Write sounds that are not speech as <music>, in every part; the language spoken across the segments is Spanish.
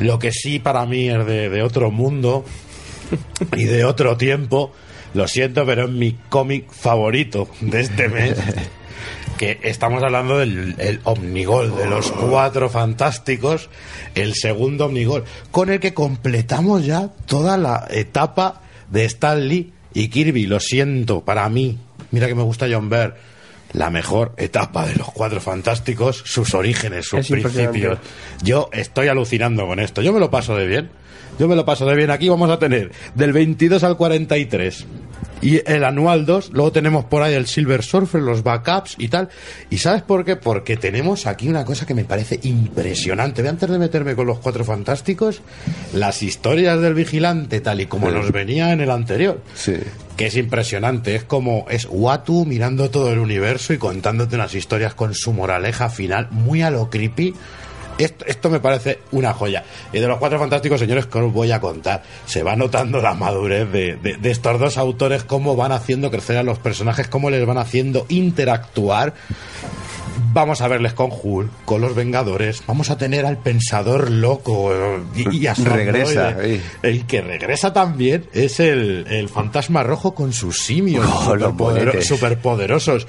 Lo que sí para mí es de, otro mundo y de otro tiempo. Lo siento, pero es mi cómic favorito de este mes. Que estamos hablando del el Omnigol, de los cuatro fantásticos, el segundo Omnigol, con el que completamos ya toda la etapa de Stan Lee y Kirby. Lo siento, para mí, mira que me gusta John Byrne, la mejor etapa de los cuatro fantásticos, sus orígenes, sus Es principios. Yo estoy alucinando con esto. Yo me lo paso de bien. Yo me lo paso de bien. Aquí vamos a tener del 22 al 43. Y el anual 2, luego tenemos por ahí el Silver Surfer, los backups y tal. ¿Y sabes por qué? Porque tenemos aquí una cosa que me parece impresionante. Ve, antes de meterme con los cuatro fantásticos, las historias del vigilante, tal y como nos venía en el anterior. Sí. Que es impresionante. Es como, es Watu mirando todo el universo y contándote unas historias con su moraleja final, muy a lo creepy. Esto, esto me parece una joya. Y de los cuatro fantásticos, señores, que os voy a contar. Se va notando la madurez de, de- de estos dos autores, cómo van haciendo crecer a los personajes, cómo les van haciendo interactuar. Vamos a verles con Hulk, con los Vengadores. Vamos a tener al Pensador Loco eh, y, y a su Regresa. El que regresa también es el, el Fantasma Rojo con sus simios Oh, superpoderosos.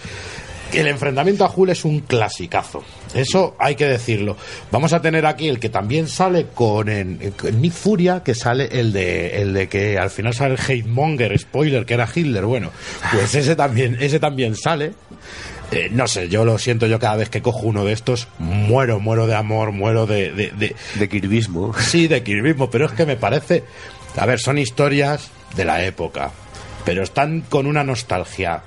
El enfrentamiento a Hulk es un clasicazo. Eso hay que decirlo. Vamos a tener aquí el que también sale con en, en Nick Furia, que sale el de el de que al final sale el Hatemonger, spoiler, que era Hitler. Bueno, pues ese también, ese también sale. Eh, no sé, yo lo siento, yo cada vez que cojo uno de estos, muero, muero de amor, muero de, de, de- De Kirbismo. Sí, de Kirbyismo, pero es que me parece. A ver, son historias de la época, pero están con una nostalgia,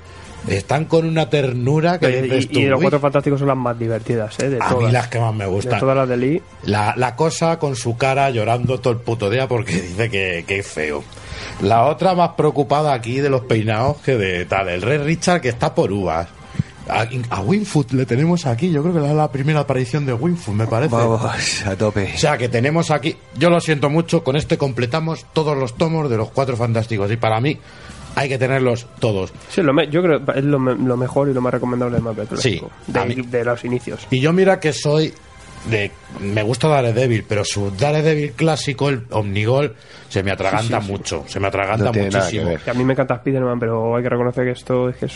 están con una ternura que Oye, dices y, tú, y los "Uy, cuatro fantásticos son las más divertidas, ¿eh? De a todas. mí las que más me de gustan. todas las de Lee. La, la cosa con su cara llorando todo el puto día porque <laughs> dice que, que es feo. La otra más preocupada aquí de los peinados que de tal. El rey Richard que está por uvas. A, a Winfoot le tenemos aquí. Yo creo que es la primera aparición de Winfoot, me parece. Vamos, a tope. O sea que tenemos aquí, yo lo siento mucho, con este completamos todos los tomos de los cuatro fantásticos y para mí hay que tenerlos todos. Sí, lo me- yo creo que es lo, me- lo mejor y lo más recomendable Marvel clásico. Sí, de, de los inicios. Y yo mira que soy de me gusta Daredevil, pero su Daredevil clásico, el Omnigol, se me atraganta mucho, se me atraganta No muchísimo. a mí me encanta Spider-Man, pero hay que reconocer que esto es, que es,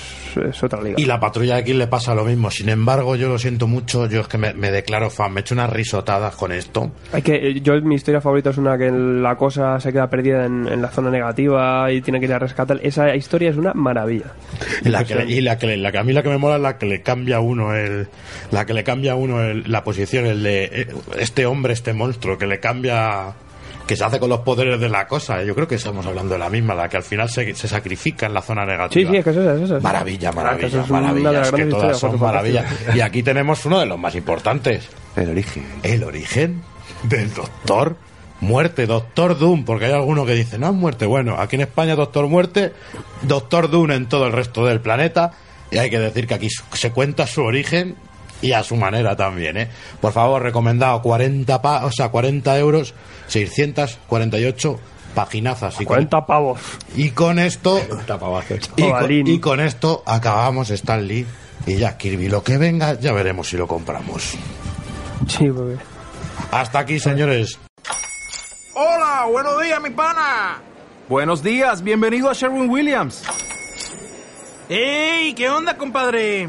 es otra liga. Y la patrulla de aquí le pasa lo mismo. Sin embargo, yo lo siento mucho, yo es que me, me declaro fan, me echo unas risotadas con esto. Hay que, yo mi historia favorita es una que la cosa se queda perdida en, en la zona negativa y tiene que ir a rescatar. Esa historia es una maravilla. Y <laughs> la que, y la que, la que a mí la que me mola es la que le cambia a uno el, la que le cambia a uno el- la posición, el de eh, este hombre, este monstruo, que le cambia, que se hace con los poderes de la cosa. Yo creo que estamos hablando de la misma, la que al final se, se sacrifica en la zona Sí, negativa. sí, es que eso es eso. es. Maravilla, Claro, maravilla, es maravilla. Es que todas son maravillas. Y aquí tenemos uno de los más importantes. El origen. El origen del Doctor Muerte, Doctor Doom, porque hay alguno que dice, no es muerte. Bueno, aquí en España Doctor Muerte, Doctor Doom en todo el resto del planeta. Y hay que decir que aquí se cuenta su origen y a su manera también, ¿eh? Por favor, recomendado 40, pa- o sea, 40 euros, 648 paginazas. Y con, 40 pavos. y con esto... Y con, y con esto acabamos Stan Lee y Jack Kirby. Lo que venga, ya veremos si lo compramos. Sí, porque... Hasta aquí, señores. Hola, buenos días, mi pana. Buenos días, bienvenido a Sherwin Williams. ¡Ey! ¿Qué onda, compadre?